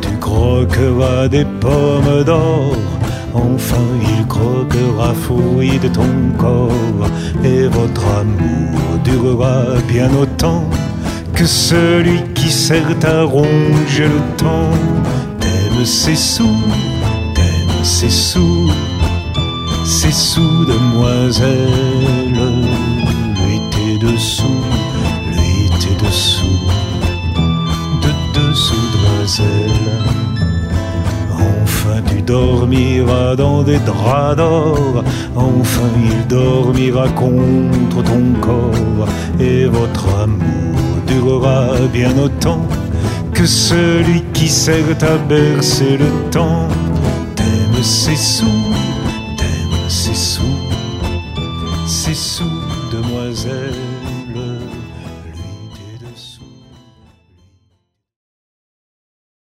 Tu croqueras des pommes d'or, enfin il croquera fouille de ton corps, et votre amour durera bien autant que celui qui sert à ronger le temps. T'aimes ses sous, t'aimes ses sous, ses sous demoiselle, lui t'es dessous, demoiselle. Enfin tu dormiras dans des draps d'or, enfin il dormira contre ton corps, et votre amour durera bien autant que celui qui sert à bercer le temps. T'aimes ses sous, t'aimes ses sous, ses sous